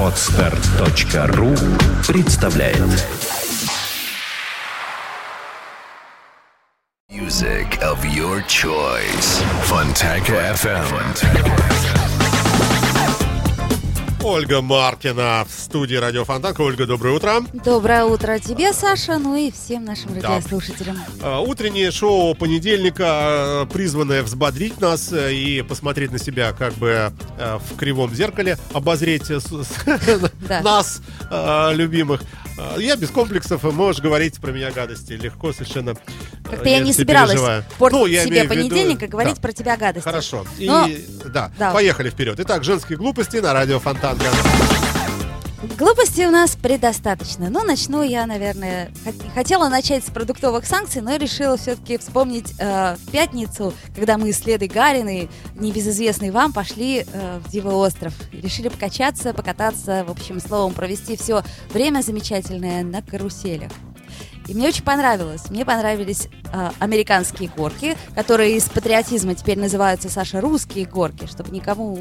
Отстар.ру представляет Music of your choice. Fontanka FM. Ольга Маркина в студии Радио Фонтанка. Ольга, доброе утро. Доброе утро тебе, Саша, ну и всем нашим Да. радиослушателям. А, Утреннее шоу понедельника, а, призванное взбодрить нас э, и посмотреть на себя как бы э, в кривом зеркале, обозреть э, Да. нас, любимых. Я без комплексов, и можешь говорить про меня гадости. Легко совершенно. Как-то я не собиралась портить Ну, я себе имею в виду- понедельник и говорить Да. про тебя гадости. Хорошо. И Но- да, Да. поехали вперед. Итак, женские глупости на радио Фонтанка. Глупостей у нас предостаточно. Но начну я, наверное, хот- хотела начать с продуктовых санкций, но решила все-таки вспомнить э, в пятницу, когда мы с Ледой Гариной, небезызвестной вам, пошли э, в Диво остров. И Решили покачаться, покататься, в общем, словом, провести все время замечательное на каруселях. И мне очень понравилось. Мне понравились э, американские горки, которые из патриотизма теперь называются, Саша, русские горки, чтобы никому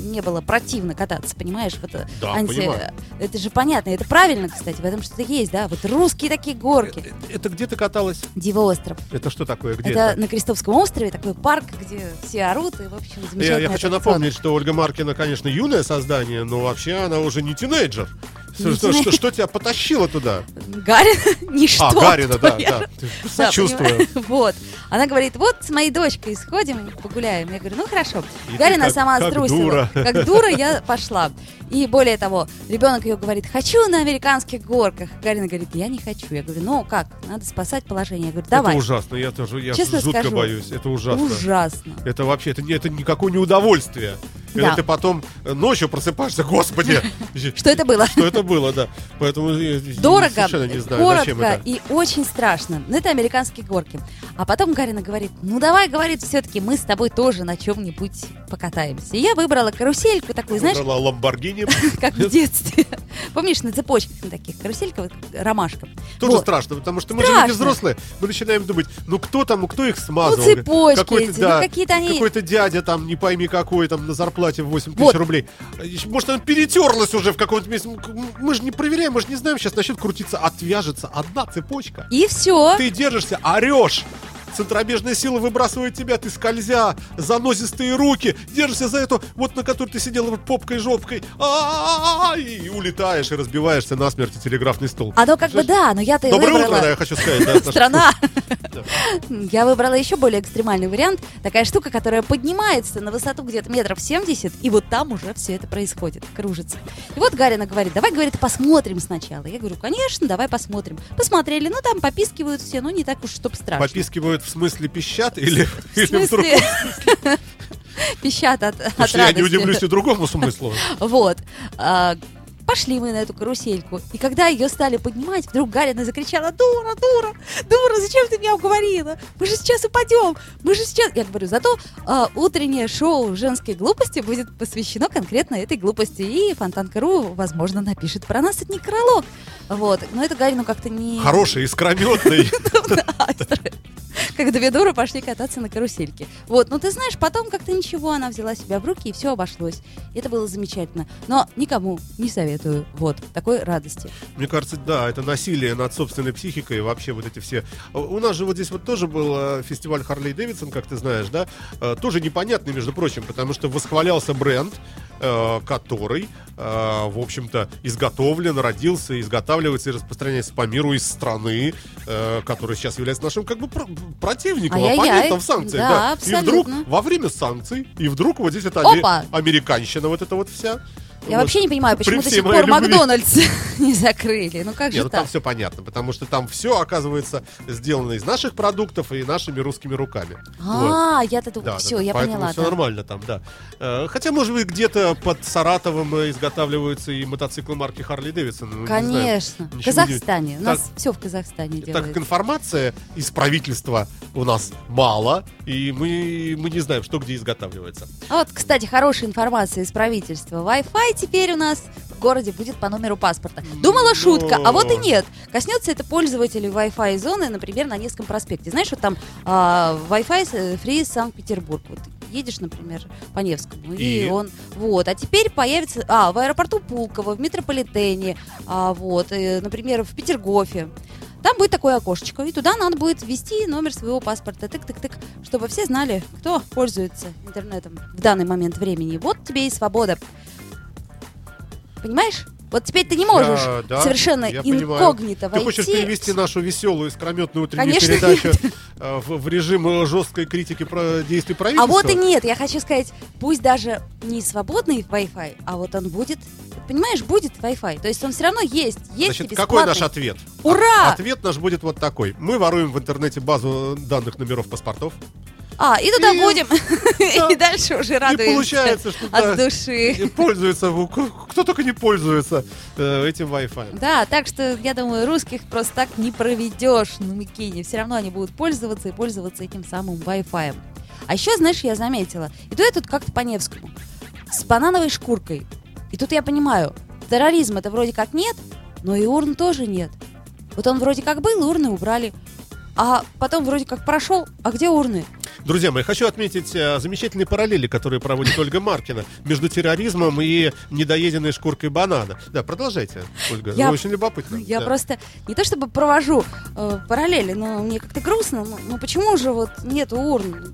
не было противно кататься, понимаешь? Вот, э, Да, понимаю. Это же понятно, это правильно, кстати, в этом что-то есть, да? Вот русские такие горки. Это где ты каталась? Диво остров. Это что такое? Где это, это? на Крестовском острове такой парк, где все орут, и, в общем, Я, замечательно. я хочу напомнить, что Ольга Маркина, конечно, юное создание, но вообще она уже не тинейджер. Что, что- что- что тебя потащило туда? Гарин, ничто. а, Гарина, да, я- да. Да, Сочувствую. понимаю. Вот. Она говорит, вот с моей дочкой сходим, погуляем. Я говорю, ну хорошо. И Гарина как- сама как струсила. дура. Как дура я пошла. И более того, ребенок ее говорит, хочу на американских горках. Гарина говорит, я не хочу. Я говорю, ну как, надо спасать положение. Я говорю, давай. Это ужасно, я тоже я Честно жутко скажу, боюсь. Это ужасно. Ужасно. Это вообще, это, это никакое не удовольствие. Да. Это ты потом э, ночью просыпаешься, господи, Что это было? что это было, да. Поэтому Дорого, не знаю, зачем коротко и очень страшно. Но это американские горки. А потом Гарина говорит, ну давай, говорит, все-таки мы с тобой тоже на чем-нибудь покатаемся. И я выбрала карусельку такую, знаешь, Выбрала Ламборгини. как в детстве. Помнишь, на цепочках на таких каруселька, ромашка. Тоже страшно, потому что мы же люди взрослые. Мы начинаем думать, ну кто там, кто их смазал? Ну, цепочки да, ну, какие-то они- Какой-то дядя там, не пойми какой, там на зарплате в 8 тысяч Вот. рублей. Может, она перетерлась уже в каком-то месте. Мы же не проверяем, мы же не знаем, сейчас начнет крутиться, отвяжется одна цепочка. И все. Ты держишься, орешь. Центробежная сила выбрасывает тебя, ты скользя, занозистые руки, держишься за эту, вот на которой ты сидела вот попкой, жопкой, и улетаешь, и разбиваешься насмерть о телеграфный стол. Оно как бы да, но я-то Доброе утро, выбрала. да, я хочу сказать. Страна. Я выбрала еще более экстремальный вариант. Такая штука, которая поднимается на высоту где-то метров 70, и вот там уже все это происходит, кружится. И вот Гарина говорит, давай, говорит, посмотрим сначала. Я говорю, конечно, давай посмотрим. Посмотрели, ну там попискивают все, ну не так уж, чтоб страшно. Попискивают в смысле пищат или, В или вдруг? смысле? Пищат от, от Потому что я не радости. удивлюсь и другому смыслу. Вот. А, Пошли мы на эту карусельку. И когда ее стали поднимать, вдруг Гарина закричала, дура, дура, дура, зачем ты меня уговорила? Мы же сейчас упадем, мы же сейчас... Я говорю, зато а, утреннее шоу женской глупости будет посвящено конкретно этой глупости. И Фонтанка.ру, возможно, напишет про нас этот некролог. Вот. Но это Гарину как-то не... Хороший, искрометный. Как две дуры пошли кататься на карусельке. Вот, ну ты знаешь, потом как-то ничего, она взяла себя в руки, и все обошлось. И это было замечательно. Но никому не советую. Вот, такой радости. Мне кажется, да, это насилие над собственной психикой, вообще вот эти все... У нас же вот здесь вот тоже был э, фестиваль Харлей Дэвидсон, как ты знаешь, да, Э, тоже непонятный, между прочим, потому что восхвалялся бренд, который, э, в общем-то, изготовлен, родился, изготавливается и распространяется по миру из страны, э, которая сейчас является нашим как бы про- противником, Ай-яй-яй. оппонентом в санкциях. Да, Да, И вдруг во время санкций, и вдруг вот здесь это Опа! американщина вот эта вот вся. Я Вот. вообще не понимаю, почему до сих пор любви. Макдональдс не закрыли. Ну как Нет, же ну там так? все понятно, потому что там все оказывается сделано из наших продуктов и нашими русскими руками. Вот. А, я-то думаю, Да, все, да, я поэтому поняла. Все да. нормально там, да. Э, Хотя, может быть, где-то под Саратовым э, изготавливаются и мотоциклы марки Харли Дэвидсон. Конечно. В Казахстане. У нас Так- все в Казахстане Так как делается. информация из правительства у нас мало, и мы, мы не знаем, что где изготавливается. А вот, кстати, хорошая информация из правительства. Wi-Fi теперь у нас в городе будет по номеру паспорта. Думала шутка, а вот и нет. Коснется это пользователей Wi-Fi зоны, например, на Невском проспекте. Знаешь, вот там а, Wi-Fi э, фри Санкт-Петербург. Вот едешь, например, по Невскому, и, И? он, вот, а теперь появится, а, в аэропорту Пулково, в метрополитене, а, вот, э, например, в Петергофе. Там будет такое окошечко, и туда надо будет ввести номер своего паспорта, тык-тык-тык, чтобы все знали, кто пользуется интернетом в данный момент времени. Вот тебе и свобода. Понимаешь? Вот теперь ты не можешь Я- да, совершенно я понимаю. инкогнито Ты войти. хочешь перевести нашу веселую, искрометную утреннюю Конечно, передачу э, в, в режим э, жесткой критики про действий А правительства? вот и нет, я хочу сказать, пусть даже не свободный Wi-Fi, а вот он будет, понимаешь, будет Wi-Fi. То есть он все равно есть, есть Значит, какой наш ответ? Ура! От- ответ наш будет вот такой. Мы воруем в интернете базу данных номеров паспортов. А, и туда И- будем. Да. И дальше уже И радуемся получается, что да, от души. и пользуется, кто только не пользуется э, этим Wi-Fi. Да, так что, я думаю, русских просто так не проведешь на Микине. Все равно они будут пользоваться и пользоваться этим самым Wi-Fi. А еще, знаешь, я заметила, иду я тут как-то по Невскому, с банановой шкуркой. И тут я понимаю, терроризма это вроде как нет, но и урн тоже нет. Вот он вроде как был, урны убрали. А потом вроде как прошел, а где урны? Друзья мои, хочу отметить э, замечательные параллели, которые проводит Ольга Маркина между терроризмом и недоеденной шкуркой банана. Да, продолжайте, Ольга. Я- Ну, очень любопытно. Я да. просто не то чтобы провожу э, параллели, но мне как-то грустно. Ну, ну почему же вот нету урн?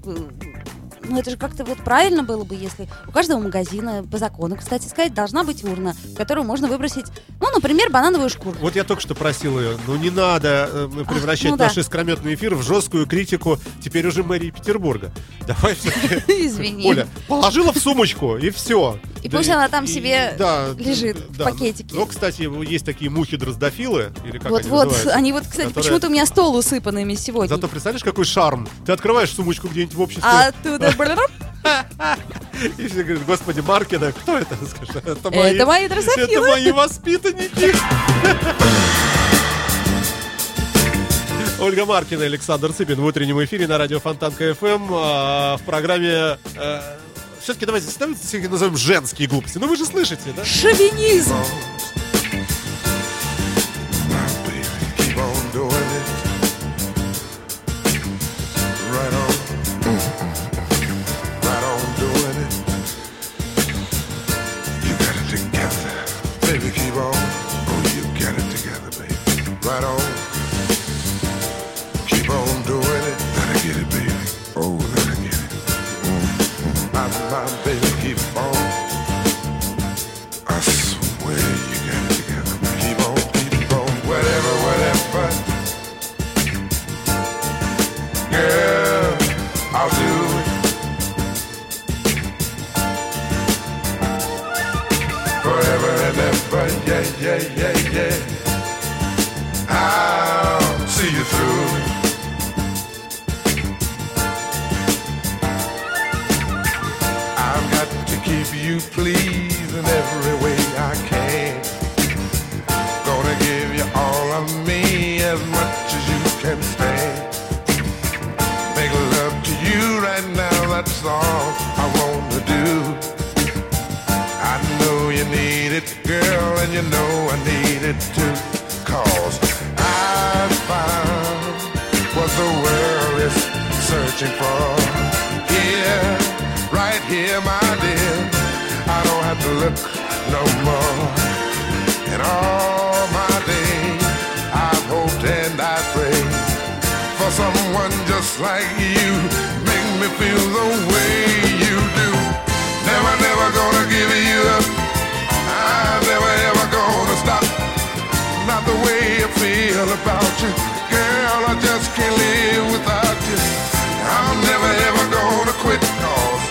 Ну это же как-то вот правильно было бы, если у каждого магазина по закону, кстати сказать, должна быть урна, в которую можно выбросить, ну, например, банановую шкурку. Вот я только что просил ее, ну не надо э, превращать ну да. наш искрометный эфир в жесткую критику теперь уже мэрии Петербурга. Давай все-таки, Извини. Оля, положила в сумочку и все. И пусть она там себе лежит в да. пакетике. Но, кстати, есть такие мухи-дроздофилы, или как вот, они вот, называются. они вот, кстати, которые- почему-то у меня стол усыпанными сегодня. Зато представляешь, какой шарм. Ты открываешь сумочку где-нибудь в обществе, А оттуда... и все говорят, господи, Маркина, кто это? Скажи, это мои, Это мои это мои воспитанники. Ольга Маркина, Александр Цыпин в утреннем эфире на радио Фонтан КФМ а, в программе... все-таки давайте давайте назовем женские глупости. Ну вы же слышите, да? Шовинизм. Too. Cause I found what the world is searching for. Here, right here, my dear. I don't have to look no more. In all my days, I've hoped and I prayed for someone just like you. Make me feel the way feel about you. Girl, I just can't live without you. I'm never ever gonna quit cause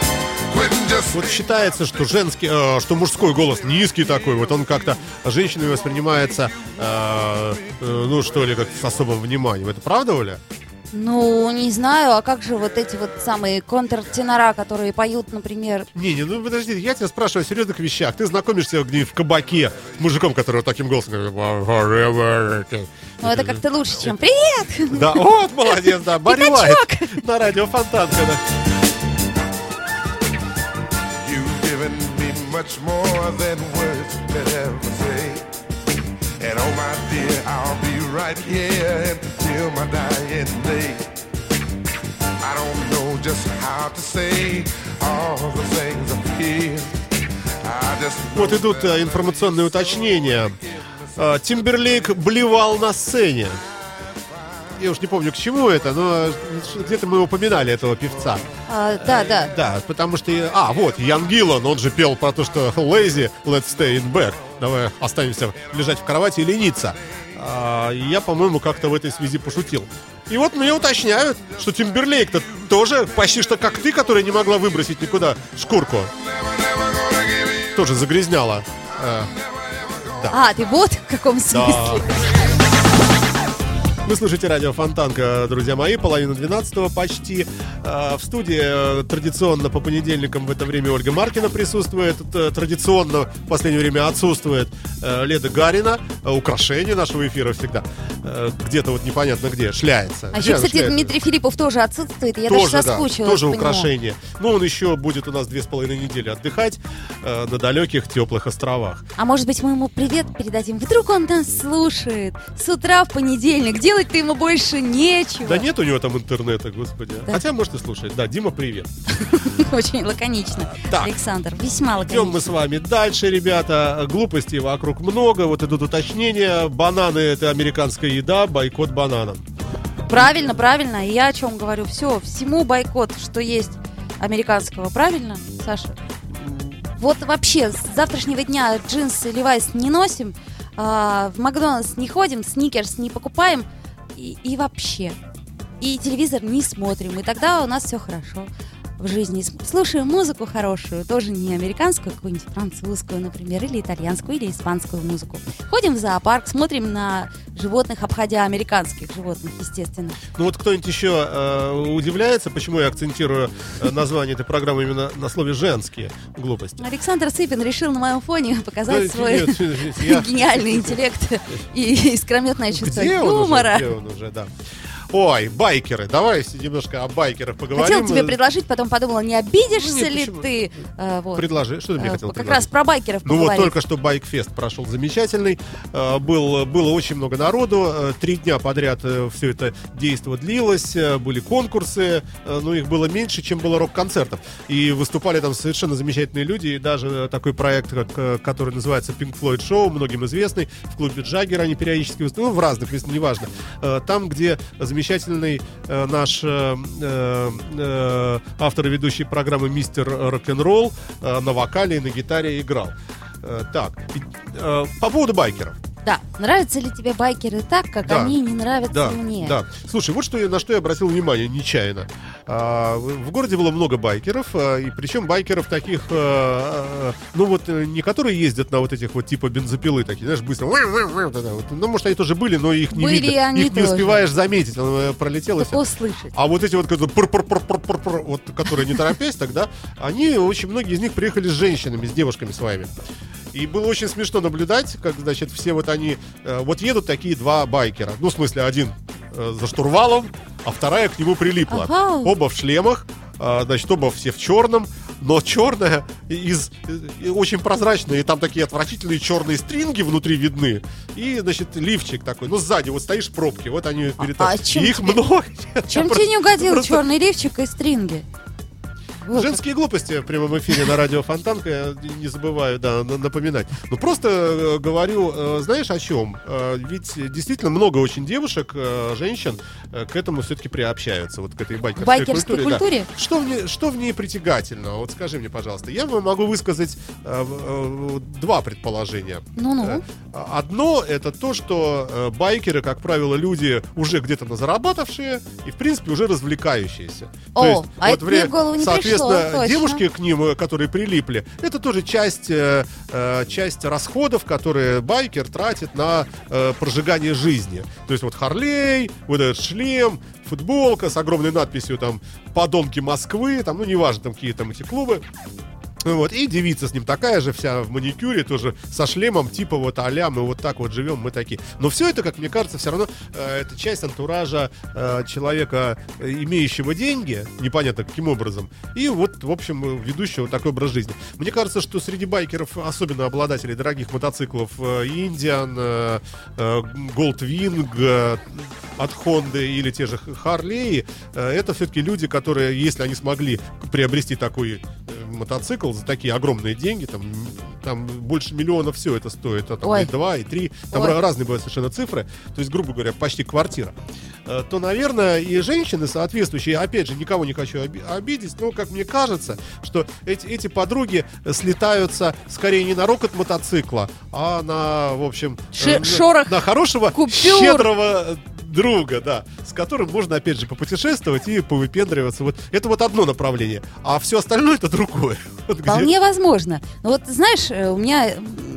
quitting just Вот считается, что женский, э, что мужской голос низкий такой, вот он как-то женщинами воспринимается, э, э, ну что ли, как с особым вниманием. Это правда, Оля? Ну, не знаю, а как же вот эти вот самые контртенора, которые поют, например, Не, не, ну подожди, я тебя спрашиваю о серьезных вещах. Ты знакомишься где в кабаке с мужиком, который вот таким голосом. Ну это как-то лучше, чем «Привет!» Да, вот, молодец, да, Барри Лайт на радио Фонтанка, да. You've given me much more than words could ever say. And oh my dear, I'll be right here until my dying day. I don't know just how to say all the things. I just Вот идут э, информационные уточнения. Э, Тимберлейк блевал на сцене. Я уж не помню, к чему это, но где-то мы упоминали этого певца. А, да, да. Да, потому что... А, вот, Ян Гиллан, он же пел про то, что lazy, let's stay in bed. Давай останемся лежать в кровати и лениться. А, я, по-моему, как-то в этой связи пошутил. И вот мне уточняют, что Тимберлейк-то тоже почти что как ты, которая не могла выбросить никуда шкурку. Тоже загрязняла. Э, А, ты вот в каком смысле. Вы слушаете радио Фонтанка, друзья мои, половина 12 почти. Э, В студии э, традиционно по понедельникам в это время Ольга Маркина присутствует. Традиционно в последнее время отсутствует э, Леда Гарина, э, украшение нашего эфира всегда. Где-то вот непонятно где, шляется. А еще, кстати, шляется? Дмитрий Филиппов тоже отсутствует. Я тоже, даже да, соскучилась тоже по нему. украшение. Но он еще будет у нас две с половиной недели отдыхать на далеких теплых островах. А может быть, мы ему привет передадим? Вдруг он нас слушает с утра в понедельник. Делать-то ему больше нечего. Да нет у него там интернета, господи. Да. Хотя, может, и слушает. Да, Дима, привет. Очень лаконично. Так. Александр, весьма Идем мы лаконично. с вами дальше, ребята. Глупостей вокруг много. Вот идут уточнения. Бананы это американская еда, бойкот бананам. Правильно, правильно. Я о чем говорю? Все, всему бойкот, что есть американского. Правильно, Саша? Вот вообще, с завтрашнего дня джинсы Левайс не носим, а, в Макдональдс не ходим, сникерс не покупаем и, и вообще. И телевизор не смотрим, и тогда у нас все хорошо в жизни. С- Слушаем музыку хорошую, тоже не американскую, а какую-нибудь французскую, например, или итальянскую, или испанскую музыку. Ходим в зоопарк, смотрим на животных, обходя американских животных, естественно. Ну вот кто-нибудь еще э, удивляется, почему я акцентирую э, название этой программы именно на слове «женские глупости». Александр Сыпин решил на моем фоне показать Да, свой нет, нет, я- гениальный интеллект и искрометное чувство Где он уже? юмора. Где он уже, да. Ой, байкеры. Давай немножко о байкерах поговорим. Хотела тебе предложить, потом подумала, не обидишься Ну, нет, ли почему? ты? Э, вот. Предложи. Что ты мне Э, хотел Как предложить? раз про байкеров Ну вот только что Байкфест прошел замечательный. Э, Был, было очень много народу. Э, Три дня подряд все это действо длилось. Были конкурсы. Но их было меньше, чем было рок-концертов. И выступали там совершенно замечательные люди. И даже такой проект, как, который называется Pink Floyd Show, многим известный. В клубе Джаггера они периодически выступают. Ну, в разных, если неважно. Там, где замечательный э, наш э, э, э, автор и ведущий программы «Мистер Рок-н-ролл» э, на вокале и на гитаре играл. Э, Так, э, по поводу байкеров. Да, нравятся ли тебе байкеры так, как Да. они не нравятся Да, мне? да. Слушай, вот что я, на что я обратил внимание нечаянно. А, в городе было много байкеров, а, и причем байкеров таких, а, а, ну вот, э, не которые ездят на вот этих вот типа бензопилы такие, знаешь, быстро. Ну, может, они тоже были, но их не Были видно. и они их не тоже. успеваешь заметить, оно э, пролетело. Только всё. услышать. А вот эти вот, которые пр-пр-пр-пр-пр-пр, вот, которые не торопясь тогда, они, очень многие из них приехали с женщинами, с девушками своими. И было очень смешно наблюдать, как, значит, все вот они... э, вот едут такие два байкера. Ну, в смысле, один э, за штурвалом, а вторая к нему прилипла. Ага. Оба в шлемах, а, значит, оба все в черном, но черная из э, очень прозрачная, и там такие отвратительные черные стринги внутри видны. И, значит, лифчик такой. Ну, сзади вот стоишь в пробке, вот они перед а тобой. чем их тебе- много. Чем тебе не угодил черный лифчик и стринги? Вот. Женские глупости в прямом эфире на радио Фонтанка, я не забываю, да, на- напоминать. Ну, просто э, говорю, э, знаешь, о чем? Э, ведь действительно много очень девушек, женщин к этому все-таки приобщаются, вот к этой байкерской, Байкерской культуре. да. культуре? Что, в ней, что в ней притягательного? Вот скажи мне, пожалуйста. Я могу высказать два предположения. Ну-ну. Одно это то, что байкеры, как правило, люди уже где-то заработавшие и, в принципе, уже развлекающиеся. О, а это мне в голову не пришло, Соответственно, точно. девушки к ним, э, которые прилипли, это тоже часть, э, э, часть расходов, которые байкер тратит на э, прожигание жизни. То есть вот Харлей, вот этот шлем, футболка с огромной надписью там «Подонки Москвы», там, ну, неважно, там какие там эти клубы. Ну Вот, и девица с ним такая же, вся в маникюре, тоже со шлемом, типа вот а мы вот так вот живем, мы такие. Но все это, как мне кажется, все равно э, это часть антуража э, человека, имеющего деньги, непонятно каким образом, и вот, в общем, э, ведущего такой образ жизни. Мне кажется, что среди байкеров, особенно обладателей дорогих мотоциклов, э, Индиан, э, э, Goldwing э, от Honda или те же Харлеи, э, это все-таки люди, которые, если они смогли приобрести такой мотоцикл за такие огромные деньги, там, там больше миллиона все это стоит, а там Ой. и 2, и 3, там Ой. разные бывают совершенно цифры, то есть, грубо говоря, почти квартира, э, то, наверное, и женщины соответствующие, опять же, никого не хочу оби- обидеть, но, как мне кажется, что эти, эти подруги слетаются скорее не на рокот мотоцикла, а на, в общем, э, на- шорох на хорошего, купюр. щедрого друга, да, с которым можно, опять же, попутешествовать и повыпендриваться. Вот это вот одно направление, а все остальное это другое. Вот где- Вполне возможно. Но вот знаешь, э, у меня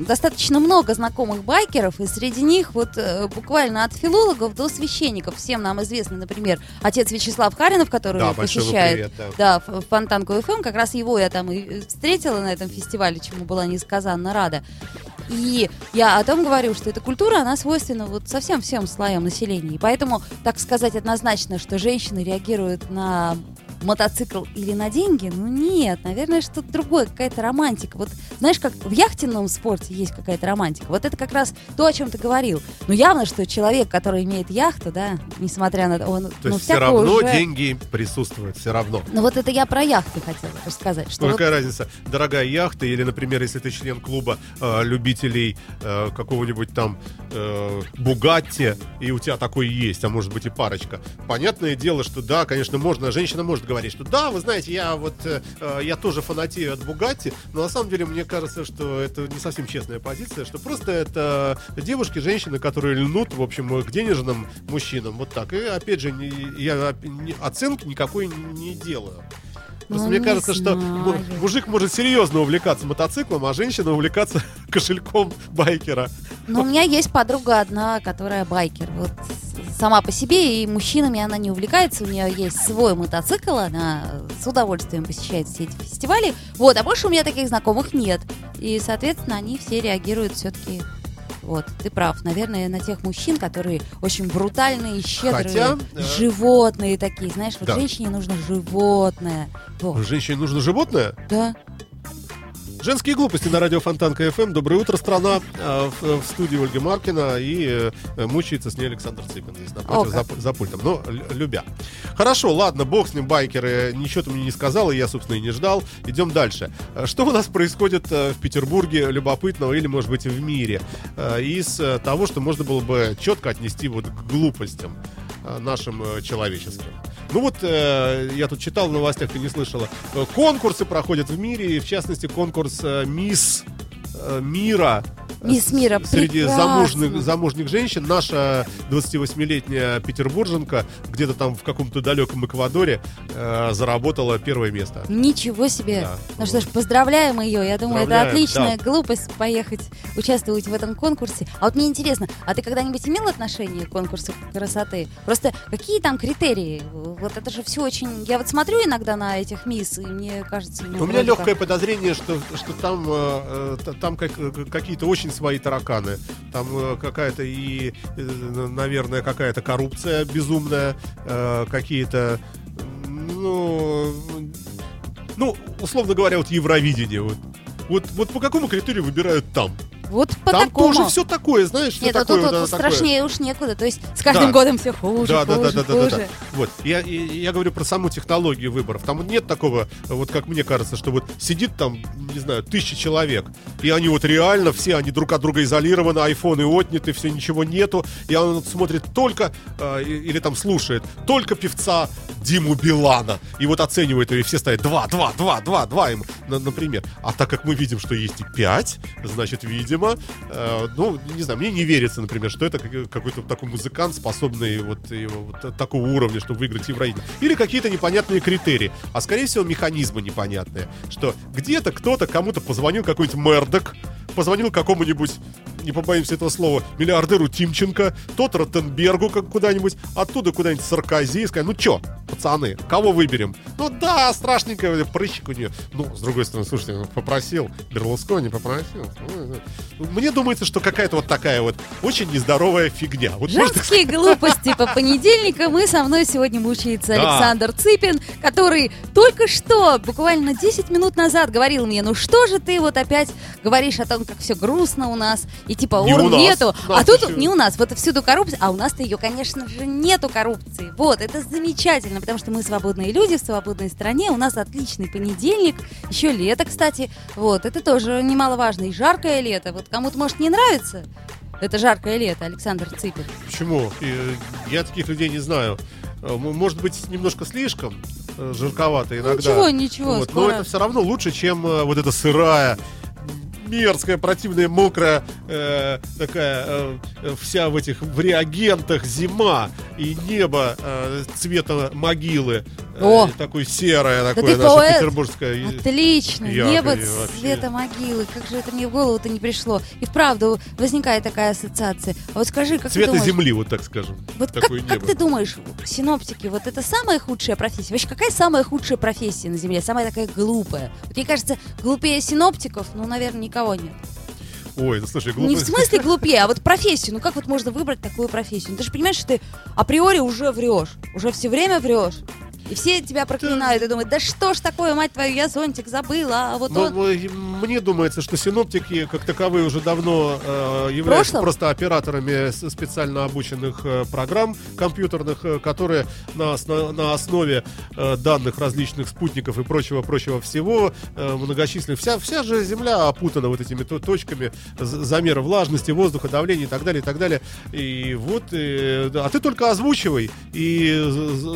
достаточно много знакомых байкеров, и среди них вот э, буквально от филологов до священников. Всем нам известный, например, отец Вячеслав Харинов, который Да, посещает привет, да. да, Фонтанку ФМ. Как раз его я там и встретила на этом фестивале, чему была несказанно рада. И я о том говорю, что эта культура, она свойственна вот совсем всем слоям населения. И поэтому, так сказать однозначно, что женщины реагируют на мотоцикл или на деньги, ну нет, наверное, что-то другое, какая-то романтика. Вот знаешь, как в яхтенном спорте есть какая-то романтика. Вот это как раз то, о чем ты говорил. Ну явно, что человек, который имеет яхту, да, несмотря на он, То ну, есть все равно уже- деньги присутствуют, все равно. Ну вот это я про яхты хотела рассказать. Что Ну, вот какая разница, дорогая яхта или, например, если ты член клуба э, любителей э, какого-нибудь там э, Бугатти, и у тебя такой есть, а может быть и парочка. Понятное дело, что да, конечно, можно, женщина может говорить, что да, вы знаете, я вот, э, э, я тоже фанатею от Бугатти, но на самом деле мне кажется, что это не совсем честная позиция, что просто это девушки, женщины, которые льнут, в общем, к денежным мужчинам, вот так. И опять же, не- я оценки никакой не делаю. Просто Ну, мне не кажется, что му- знаю. мужик может серьезно увлекаться мотоциклом, а женщина увлекаться кошельком байкера. Ну, у меня есть подруга одна, которая байкер. Вот сама по себе, и мужчинами она не увлекается. У нее есть свой мотоцикл, она с удовольствием посещает все эти фестивали. Вот, а больше у меня таких знакомых нет. И, соответственно, они все реагируют все-таки. Вот, ты прав. Наверное, на тех мужчин, которые очень брутальные, щедрые, Хотя, э, животные такие. Знаешь, вот да. женщине нужно животное. Вот, Женщине нужно животное? да. Женские глупости на радио Фонтанка ФМ. Доброе утро, страна. А, В, в студии Ольга Маркина и э, мучается с ней Александр Цыпин здесь напротив, О, за, за пультом. Но лю- любя. Хорошо, ладно, бог с ним, байкеры. Ничего ты мне не сказал, и я, собственно, и не ждал. Идем дальше. Э, Что у нас происходит э, в Петербурге любопытного или, может быть, в мире? Э, Из э, того, что можно было бы четко отнести вот к глупостям э, нашим э, человеческим. Ну вот, э, я тут читал в новостях, ты не слышала. Э, Конкурсы проходят в мире, и в частности конкурс э, Мисс э, Мира. э, Мисс Мира, Среди прекрасно. замужних, женщин. Наша 28-летняя петербурженка где-то там в каком-то далеком Эквадоре э, заработала первое место. Ничего себе. Да. Ну что ж, поздравляем ее. Я думаю, это отличная глупость поехать участвовать в этом конкурсе. А вот мне интересно, а ты когда-нибудь имел отношение к конкурсу красоты? Просто какие там критерии? Вот это же все очень... Я вот смотрю иногда на этих мисс, и мне кажется... У меня легкое подозрение, что, что там, э, э, т- там как- э, какие-то очень свои тараканы. Там э, какая-то и, э, наверное, какая-то коррупция безумная, какие-то, ну, ну, условно говоря, вот Евровидение. Вот, вот, вот по какому критерию выбирают там? Вот по там такому. тоже все такое, знаешь, что Нет, а такое? тут, вот тут такое? страшнее уж некуда. То есть с каждым Да. годом все хуже, Да, да, да, хуже, да, да, да, хуже. да. Вот. Я, я, говорю про саму технологию выборов. Там нет такого, вот как мне кажется, что вот сидит там, не знаю, тысячи человек, и они вот реально все, они друг от друга изолированы, айфоны отняты, все, ничего нету, и он смотрит только, э, и- или там слушает, только певца Диму Билана, и вот оценивает ее, и все ставят два, два, два, два, два на- например. А так как мы видим, что есть и пять, значит, видимо, э, ну, не знаю, мне не верится, например, что это как- какой-то такой музыкант, способный вот, его, вот такого уровня, чтобы выиграть Евровидение. Или какие-то непонятные критерии. А скорее всего механизмы непонятные. Что где-то кто-то кому-то позвонил какой-нибудь Мердок, позвонил какому-нибудь, не побоимся этого слова, миллиардеру Тимченко, тот Ротенбергу как куда-нибудь, оттуда куда-нибудь Саркози, и сказал, ну чё, пацаны, кого выберем? Ну да, страшненькая прыщик у нее. Ну, с другой стороны, слушайте, он попросил, Берлускони попросил. Мне думается, что какая-то вот такая вот очень нездоровая фигня. Вот можно Женские глупости по понедельникам. И со мной сегодня мучается Да. Александр Цыпин, который только что, буквально 10 минут назад, говорил мне, ну что же ты вот опять говоришь о том, как все грустно у нас, и типа Не у нас. нету. Нас а тут еще- не у нас, вот всюду коррупция, а у нас-то ее, конечно же, нету коррупции. Вот, это замечательно, потому что мы свободные люди в свободной стране, у нас отличный понедельник, еще лето, кстати. Вот, это тоже немаловажно. И жаркое лето. Вот кому-то, может, не нравится это жаркое лето, Александр Цыпин. Почему? Э, Я таких людей не знаю. Э, Может быть, немножко слишком э, жарковато иногда. Ничего, ничего, Вот, Но скоро. это все равно лучше, чем вот эта сырая, мерзкая, противная, мокрая, э, такая э, э, вся в этих в реагентах зима и небо э, цвета могилы. Э, О! такое серое, такое ты наше петербургское. Отлично, яркое небо цвета могилы. Как же это мне в голову-то не пришло? И вправду возникает такая ассоциация. А вот скажи, как Цвета ты думаешь, земли, вот так скажем. вот как, такое как небо. ты думаешь, синоптики, вот это самая худшая профессия? Вообще, какая самая худшая профессия на Земле? Самая такая глупая? Вот мне кажется, глупее синоптиков, ну, наверное, никого нет. Ой, ну слушай, Не в глупо. смысле глупее, а вот профессию. Ну как вот можно выбрать такую профессию? Ну, ты же понимаешь, что ты априори уже врешь. Уже все время врешь. И все тебя проклинают и думают, да что ж такое, мать твою, я зонтик забыла, а вот Но, он... но и мне думается, что синоптики, как таковые, уже давно э, являются Прошлом? просто операторами специально обученных э, программ компьютерных, э, которые на, осно- на основе э, данных различных спутников и прочего-прочего всего э, многочисленных. Вся, вся же Земля опутана вот этими то- точками замера влажности, воздуха, давления и так далее, и так далее. И вот, э, да, а ты только озвучивай и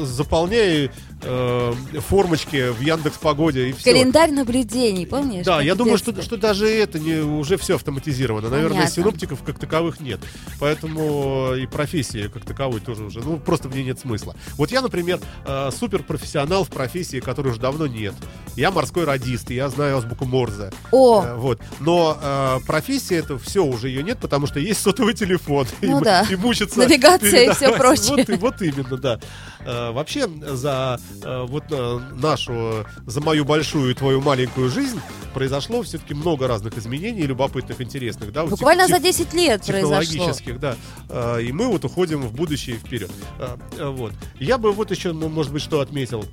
заполняй э, формочки в Яндекс Погоде и все. Календарь наблюдений, помнишь? Да, я думаю, что, что даже это не, уже все автоматизировано. Наверное, Понятно. синоптиков как таковых нет. Поэтому и профессии как таковой тоже уже. Ну, просто в ней нет смысла. Вот я, например, э, суперпрофессионал в профессии, которой уже давно нет. Я морской радист, и я знаю азбуку Морзе. О, Э, вот. Но э, профессия это все уже ее нет, потому что есть сотовый телефон. Ну и, да. и мучиться Навигация и всё передавать. прочее. Вот, и- вот именно, да. Э, вообще, за э, вот э, нашу, за мою большую и твою маленькую жизнь произошло все-таки много разных изменений, любопытных, интересных. Да, вот буквально тех- за 10 лет произошло. технологических, да. Э, И мы вот уходим в будущее и вперед. Э, э, Вот. Я бы вот еще, ну, может быть, что отметил.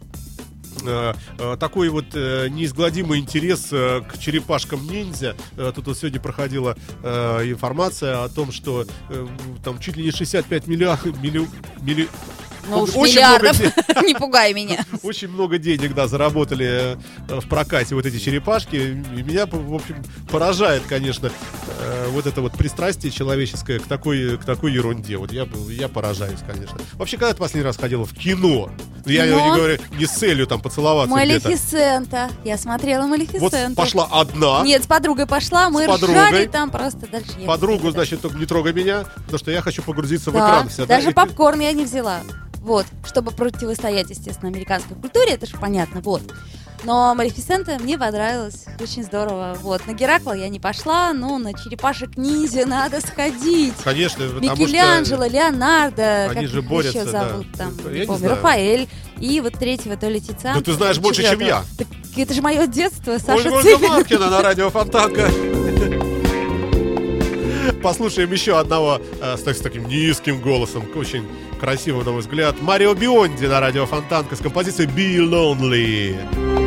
Такой вот неизгладимый интерес к черепашкам ниндзя. Тут вот сегодня проходила информация о том, что там чуть ли не 65 миллиардов, милли, милли- Ну уж очень много миллиардов. де- Не пугай меня. очень много денег, да, заработали э, в прокате вот эти черепашки. И меня, в общем, поражает, конечно, э, вот это вот пристрастие человеческое к такой, к такой ерунде. Вот я, я поражаюсь, конечно. Вообще, когда ты последний раз ходила в кино? Ну, Я Кино? не говорю не с целью там поцеловаться. Малефисента. Я смотрела Вот Малефисенту. пошла одна. Нет, с подругой пошла, мы С подругой. ржали там просто дальше Подругу, значит, только не трогай меня, потому что я хочу погрузиться в Да, экран. Вся, да, даже ты- попкорн я не взяла. Вот, чтобы противостоять, естественно, американской культуре, это же понятно, вот. Но Малефисента мне понравилось, очень здорово. Вот, на Геракла я не пошла, но на черепашек ниндзя надо сходить. Конечно, потому Микеланджело, Леонардо, Они как же борются, еще да. зовут там, Я не помню, знаю. Рафаэль. И вот третьего то ли Тициан. Да ты знаешь больше, чем я. Так это же мое детство, что... Саша Ольга Цыпин. Маркина на радио Фонтанка. Послушаем еще одного э, с, с таким низким голосом, очень красивым, на мой взгляд. Марио Бионди на радио Фонтанка с композицией Be Lonely.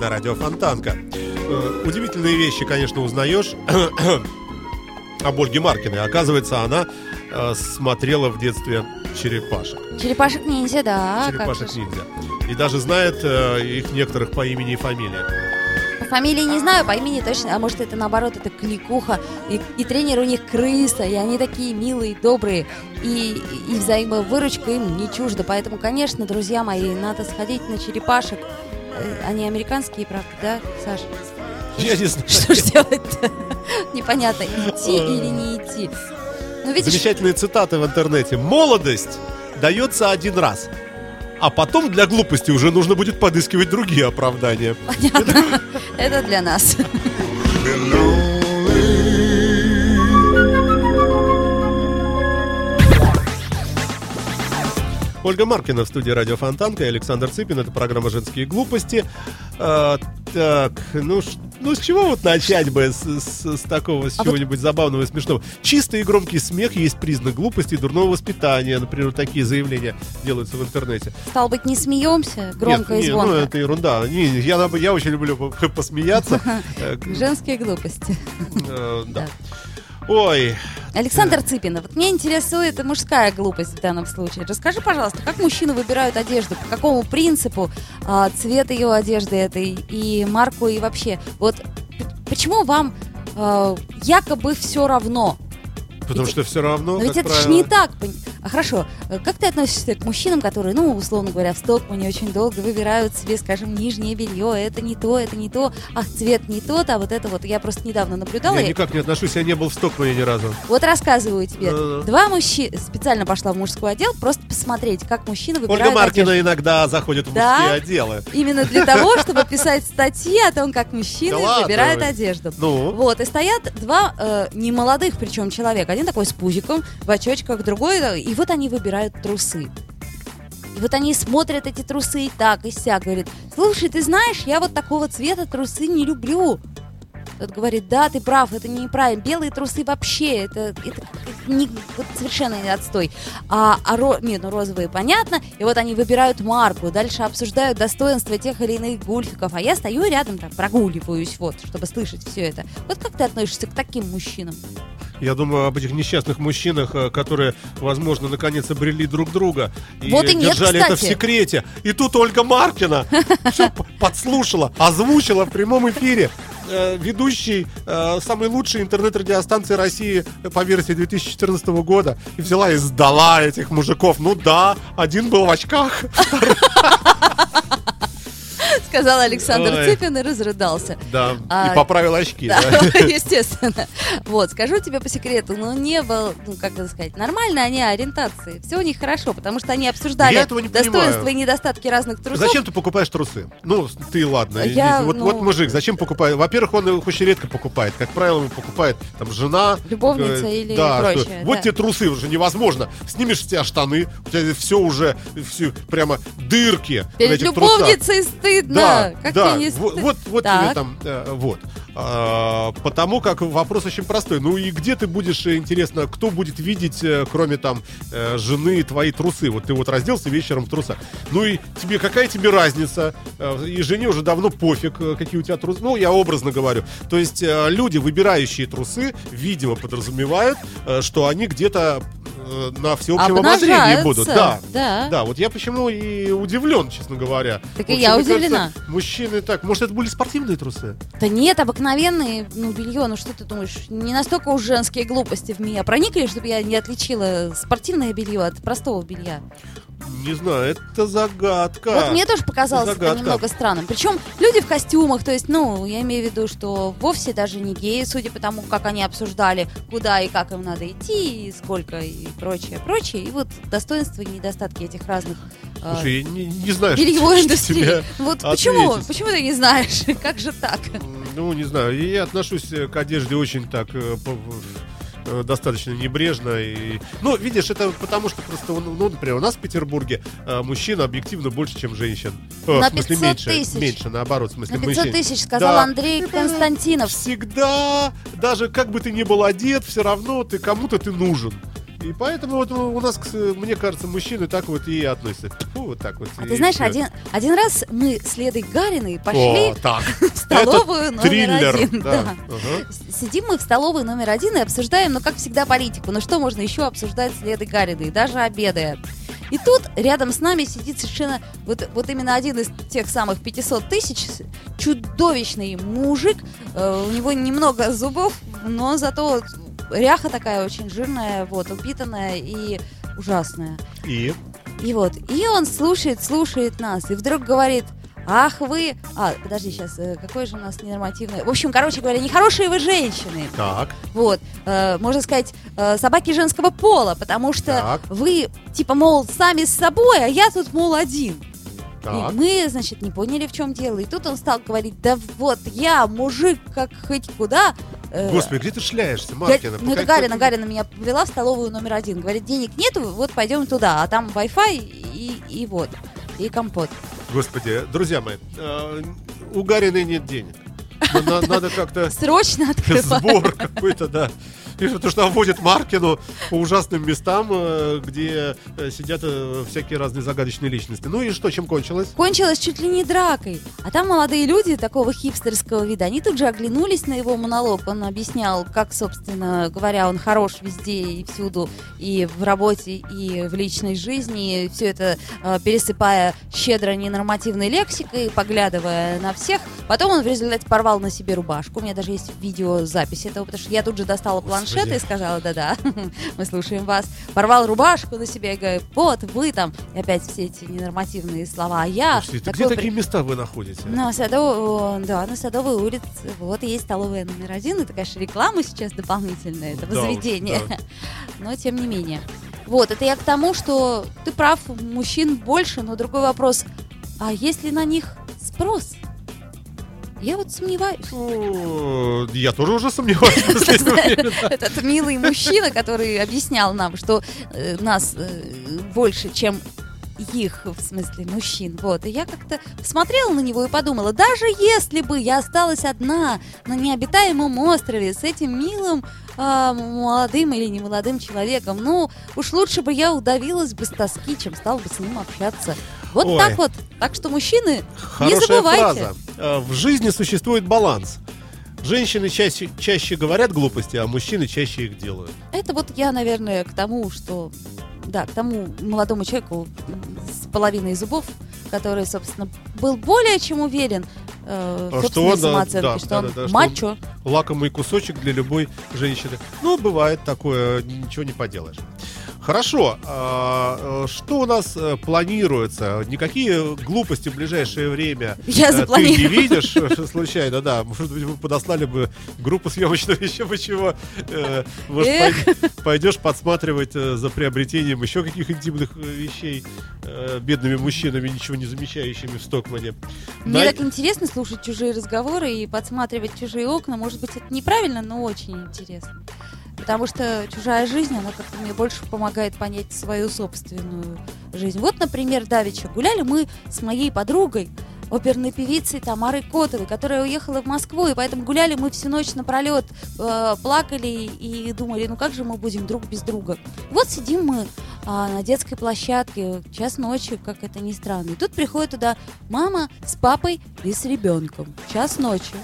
На радио Фонтанка. Э, Удивительные вещи, конечно, узнаешь об Ольге Маркиной. Оказывается, она э, смотрела в детстве черепашек. Черепашек ниндзя, да. черепашек ниндзя. И даже знает э, их некоторых по имени и фамилии. По фамилии не знаю, по имени точно. А может, это наоборот, это кликуха. И, и тренер у них крыса. И они такие милые, добрые. И, и взаимовыручка им не чужда. Поэтому, конечно, друзья мои, надо сходить на черепашек. Э, Они американские, правда, да, Саша? Я не знаю. Что ж делать-то? Непонятно, идти или не идти. Ну, видишь, Замечательные цитаты в интернете. Молодость дается один раз. А потом для глупости уже нужно будет подыскивать другие оправдания. понятно. Это для нас. Ольга Маркина в студии Радио Фонтанка и Александр Цыпин. Это программа «Женские глупости». А, так, ну, ну с чего вот начать бы? С, с- с такого, с А вот- чего-нибудь забавного и смешного. Чистый и громкий смех есть признак глупости и дурного воспитания. Например, такие заявления делаются в интернете. Стал быть, не смеемся громко Нет, и звонко. ну это ерунда. Не, я, я очень люблю по- посмеяться. Э, Женские глупости. э, Да. Ой, Александр Цыпин, вот меня интересует мужская глупость в данном случае. Расскажи, пожалуйста, как мужчины выбирают одежду, по какому принципу а, цвет ее одежды этой и марку и вообще. Вот почему вам а, якобы все равно? потому Ведь- что все равно, Но ведь это же правило- не так. А хорошо, э, как ты относишься к мужчинам, которые, ну, условно говоря, в Стокмане очень долго выбирают себе, скажем, нижнее белье, это не то, это не то, ах, цвет не тот, а вот это вот. Я просто недавно наблюдала. Я и- никак не отношусь, я не был в Стокмане ни разу. Вот рассказываю тебе. Да-да-да. Два мужчины... Специально пошла в мужской отдел, просто посмотреть, как мужчины выбирают Ольга Маркина одежду. иногда заходит в Да? мужские отделы. Именно для того, чтобы писать статьи о том, как мужчины Да выбирают одежду. Ну? Вот, и стоят два э, немолодых, причем человека. Один такой с пузиком, в очочках, другой, э, и вот они выбирают трусы. И вот они смотрят эти трусы и так, и сяк, говорит, слушай, ты знаешь, я вот такого цвета трусы не люблю. Тот говорит, да, ты прав, это неправильно. Белые трусы вообще, это, это, это не, вот совершенно не отстой. А, а ро- нет, ну розовые понятно. И вот они выбирают марку, дальше обсуждают достоинства тех или иных гульфиков. А я стою рядом, там, прогуливаюсь, вот, чтобы слышать все это. Вот как ты относишься к таким мужчинам? Я думаю об этих несчастных мужчинах, э, которые, возможно, наконец обрели друг друга и Вот и нет, держали это в кстати. секрете. И тут Ольга Маркина все подслушала, озвучила в прямом эфире. Э, Ведущий э, самой лучшей интернет-радиостанции России по версии 2014 года и взяла и сдала этих мужиков. Ну да, один был в очках, Сказал Александр Ой. Цыпин и разрыдался. да, А, и поправил очки. Да, да. естественно. Вот, скажу тебе по секрету, ну, не было, ну, как это сказать, нормальной они ориентации. Все у них хорошо, потому что они обсуждали Я этого не достоинства понимаю. и недостатки разных трусов. Зачем ты покупаешь трусы? Ну, ты ладно. Я, вот, ну- вот мужик, зачем покупает? Во-первых, он их очень редко покупает. Как правило, его покупает там жена. Любовница э, или да, прочее, что, Вот да. тебе трусы уже невозможно. Снимешь с тебя штаны, у тебя все уже, все прямо дырки. Перед этих трусах. любовницей стыдно. Да, как да. не вот, вот, вот тебе там, э, вот. А, потому как вопрос очень простой. Ну и где ты будешь, э, интересно, кто будет видеть, э, кроме там э, жены, твои трусы? Вот ты вот разделся вечером в трусах. Ну и тебе какая тебе разница? И жене уже давно пофиг, какие у тебя трусы. Ну, я образно говорю. То есть люди, выбирающие трусы, видимо, подразумевают, что они где-то на всеобщем обозрении будут. Да. да. Да, вот я почему и удивлен, честно говоря. Так и я мне кажется, удивлена. мужчины так, может, это были спортивные трусы? Да нет, обыкновенные, ну, белье, ну что ты думаешь, не настолько уж женские глупости в меня проникли, чтобы я не отличила спортивное белье от простого белья. Не знаю, это загадка. Вот мне тоже показалось это Загадка. немного странным. Причем люди в костюмах, то есть, ну, я имею в виду, что вовсе даже не геи, судя по тому, как они обсуждали, куда и как им надо идти, и сколько, и прочее, прочее. И вот достоинства и недостатки этих разных э, Слушай, я не, не знаю, бельевой индустрии. Вот почему? ответить. Почему ты не знаешь? Как же так? Ну, не знаю, я отношусь к одежде очень так э, достаточно небрежно. И... Ну, видишь, это потому что просто, ну, ну, например, у нас в Петербурге э, мужчин объективно больше, чем женщин. Э, На в смысле, 500 меньше, тысяч. меньше, наоборот, в смысле, На 500 мужчин. тысяч, сказал Да. Андрей Константинов. Всегда, даже как бы ты ни был одет, все равно ты кому-то ты нужен. И поэтому вот у нас, мне кажется, мужчины так вот и относятся. Фу, вот так вот. А ты знаешь, один, один раз мы с Ледой Гариной О, пошли так. в столовую Это номер триллер. один. Да. да. С- Сидим мы в столовой номер один и обсуждаем, ну, как всегда, политику. Ну, что можно еще обсуждать с Ледой Гариной, даже обедая. И тут рядом с нами сидит совершенно вот, вот именно один из тех самых 500 тысяч, чудовищный мужик. Э, у него немного зубов, но зато ряха такая очень жирная, вот, упитанная и ужасная. И И вот, и он слушает, слушает нас, и вдруг говорит, ах вы... А, подожди, сейчас, какое же у нас ненормативное... В общем, короче говоря, нехорошие вы женщины. так. Вот, э, можно сказать, э, собаки женского пола, потому что Так. вы, типа, мол, сами с собой, а я тут, мол, один. Так. И мы, значит, не поняли, в чем дело. И тут он стал говорить, да вот, я мужик, как хоть куда. Э, Господи, где ты шляешься, Маркина? ну, это Гарина, Гарина меня повела в столовую номер один. Говорит, денег нету, вот пойдем туда. А там Wi-Fi и, и вот, и компот. Господи, друзья мои, э, у Гарины нет денег. Надо как-то Срочно открывай. сбор какой-то, да. Потому что он водит Маркину по ужасным местам, э, где э, сидят э, всякие разные загадочные личности. Ну и что, чем кончилось? Кончилось чуть ли не дракой. А там молодые люди такого хипстерского вида, они тут же оглянулись на его монолог. Он объяснял, как, собственно говоря, он хорош везде и всюду, и в работе, и в личной жизни. И все это пересыпая щедро ненормативной лексикой, поглядывая на всех. Потом он в результате порвал на себе рубашку. У меня даже есть видеозапись этого, потому что я тут же достала планшет Господи. и сказала, да-да, мы слушаем вас. Порвал рубашку на себе и говорит, вот вы там, и опять все эти ненормативные слова, а я... Слушайте, такой где такие места вы находите? на Садовой, да, на Садовой улице, вот есть столовая номер один, это, конечно, реклама сейчас дополнительная этого Да уж, заведения, да. но тем не менее. Вот, это я к тому, что ты прав, мужчин больше, но другой вопрос, а есть ли на них спрос? Я вот сомневаюсь. Ну, Я тоже уже сомневаюсь. Этот милый мужчина, который объяснял нам, что э, нас э, больше, чем их, в смысле мужчин. Вот. И я как-то смотрела на него и подумала, даже если бы я осталась одна на необитаемом острове с этим милым а, молодым или немолодым человеком, ну, уж лучше бы я удавилась бы с тоски, чем стала бы с ним общаться. Вот Ой. так вот. Так что, мужчины, не Хорошая забывайте. фраза. Э, В жизни существует баланс. Женщины чаще, чаще говорят глупости, а мужчины чаще их делают. Это вот я, наверное, к тому, что... Да, к тому молодому человеку с половиной зубов, который, собственно, был более чем уверен э, А что, да, самооценке, да, что да, он да, да, что мачо. Лакомый кусочек для любой женщины. Ну, бывает такое, ничего не поделаешь. Хорошо, а, э, что у нас э, планируется? Никакие глупости в ближайшее время Я э, ты не видишь случайно, да? Может быть, вы подослали бы группу съемочную, еще бы чего. Э, Может, пойдешь подсматривать за приобретением еще каких интимных вещей бедными мужчинами, ничего не замечающими в Стокмане. Мне так интересно слушать чужие разговоры и подсматривать чужие окна. Может быть, это неправильно, но очень интересно. Потому что чужая жизнь, она как-то мне больше помогает понять свою собственную жизнь. Вот, например, Давича гуляли мы с моей подругой, оперной певицей Тамарой Котовой, которая уехала в Москву, и поэтому гуляли мы всю ночь напролет, э, плакали и думали, ну как же мы будем друг без друга. Вот сидим мы а, на детской площадке, час ночи, как это ни странно. И тут приходит туда мама с папой и с ребенком. Час ночи.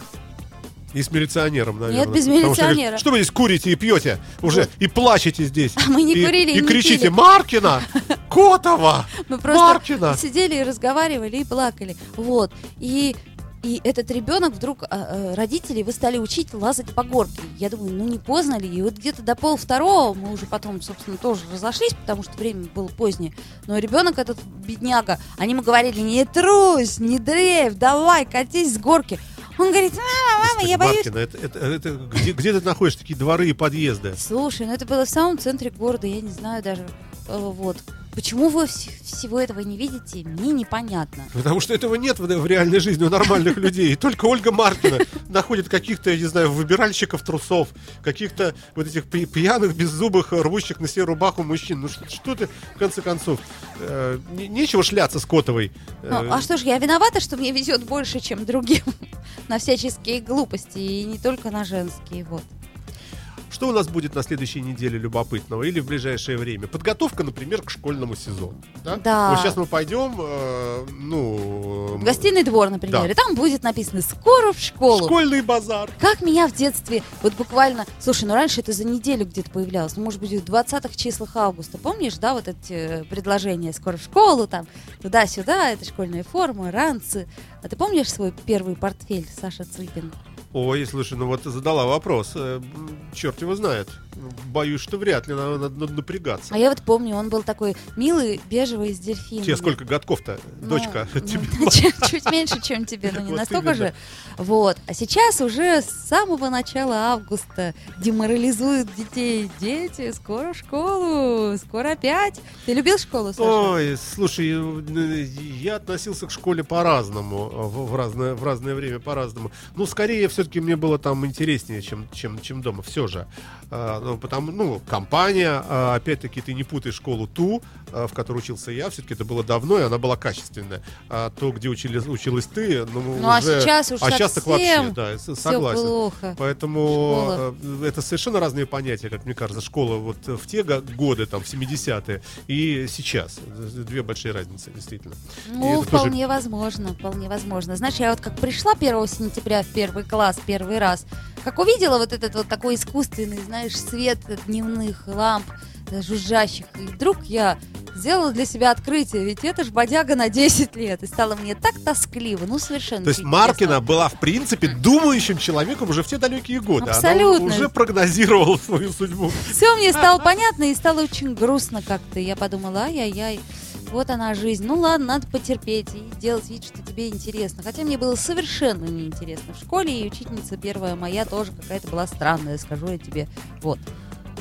И с милиционером, наверное. без Потому что, милиционера. говорит, что вы здесь курите и пьете уже, и плачете здесь. А мы не и, курили и И не кричите, пили. Маркина! Котова! Мы просто Маркина! сидели и разговаривали и плакали. Вот. И и этот ребенок вдруг а, родители вы стали учить лазать по горке. Я думаю, ну не поздно ли? И вот где-то до пол второго мы уже потом, собственно, тоже разошлись, потому что время было позднее. Но ребенок этот бедняга, они ему говорили, не трусь, не дрейф, давай, катись с горки. Он говорит, мама, мама, Господи, я боюсь. Маркина, это, это- это где, где ты находишь такие дворы и подъезды? Слушай, ну это было в самом центре города, я не знаю даже, э, вот. Почему вы вс- всего этого не видите, мне непонятно. Потому что этого нет в, в реальной жизни у нормальных людей. И только Ольга Маркина находит каких-то, я не знаю, выбиральщиков трусов, каких-то вот этих пьяных, беззубых, рвущих на себе рубаху мужчин. Ну что, что ты, в конце концов, э, не- нечего шляться с Котовой. Ну, Э, а что ж, я виновата, что мне везет больше, чем другим на всяческие глупости, и не только на женские, вот. Что у нас будет на следующей неделе любопытного или в ближайшее время? Подготовка, например, к школьному сезону. Да. Да. Вот сейчас мы пойдем, э, ну... В гостиный двор, например, Да. и там будет написано «Скоро в школу». Школьный базар. Как меня в детстве, вот буквально, слушай, ну раньше это за неделю где-то появлялось, ну, может быть, в 20-х числах августа, помнишь, да, вот эти э, предложения «Скоро в школу», там, туда-сюда, это школьная форма, ранцы. А ты помнишь свой первый портфель, Саша Цыпин? Ой, слушай, ну вот задала вопрос. Э, Черт его знает. Боюсь, что вряд ли надо, надо- надо напрягаться. А я вот помню, он был такой милый, бежевый, с дельфином. Тебе сколько годков-то, Ну, дочка? ну, Тебе чуть, меньше, чем тебе, но не Вот настолько именно. же. Вот. А сейчас уже с самого начала августа деморализуют детей. Дети, скоро в школу, скоро опять. Ты любил школу, Саша? Ой, слушай, я относился к школе по-разному, в, в разное, в разное время по-разному. Ну, скорее, все-таки мне было там интереснее, чем, чем, чем дома, все же. А, ну, потому, ну, компания, а, опять-таки, ты не путай школу ту, а, в которой учился я, все-таки это было давно, и она была качественная. А то, где учили, училась ты, ну, Ну, а уже... сейчас уж а сейчас так вообще, да, согласен. плохо. Поэтому Школа. э, это совершенно разные понятия, как мне кажется, школа вот э, в те го- годы, там, в 70-е, и сейчас. Две большие разницы, действительно. Ну, это тоже- вполне возможно, вполне возможно. Знаешь, я вот как пришла 1 сентября в первый класс первый раз, как увидела вот этот вот такой искусственный, знаешь, свет дневных ламп э, жужжащих, и вдруг я сделала для себя открытие, ведь это ж бодяга на 10 лет, и стало мне так тоскливо, ну, совершенно То есть. Маркина была, в принципе, думающим человеком уже в те далекие годы. Абсолютно. Она уже прогнозировала свою судьбу. Все мне стало понятно и стало очень грустно как-то. Я подумала, ай-яй-яй, вот она жизнь. Ну ладно, надо потерпеть и делать вид, что тебе интересно. Хотя мне было совершенно неинтересно в школе, и учительница первая моя тоже какая-то была странная, скажу я тебе. Вот.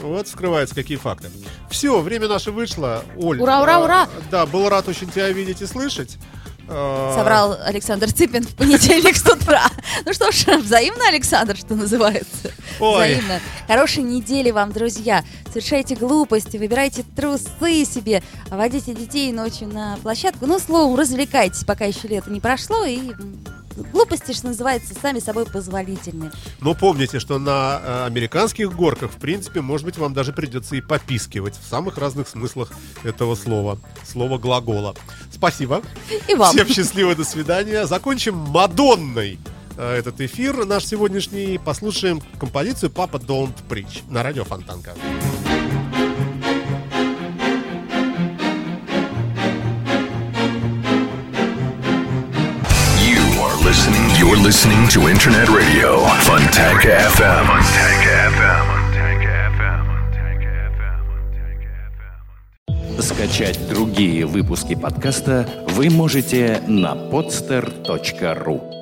Вот скрываются какие факты. Все, время наше вышло. Оль, Ура, ура, а, ура! Да, был рад очень тебя видеть и слышать. А, Соврал Александр Цыпин в понедельник с утра. Ну что ж, взаимно, Александр, что называется. Ой. Взаимно. Хорошей недели вам, друзья. Совершайте глупости, выбирайте трусы себе, водите детей ночью на площадку. Ну, словом, развлекайтесь, пока еще лето не прошло. И глупости, что называется, сами собой позволительны. Но помните, что на э, американских горках, в принципе, может быть, вам даже придется и попискивать в самых разных смыслах этого слова. Слова глагола. Спасибо. И вам. Всем счастливо, до свидания. Закончим Мадонной этот эфир наш сегодняшний. Послушаем композицию «Папа Don't Preach» на радио Фонтанка. You are listening. You're listening to Internet Radio, Funtanka FM. Funtanka FM. Скачать другие выпуски подкаста вы можете на podster.ru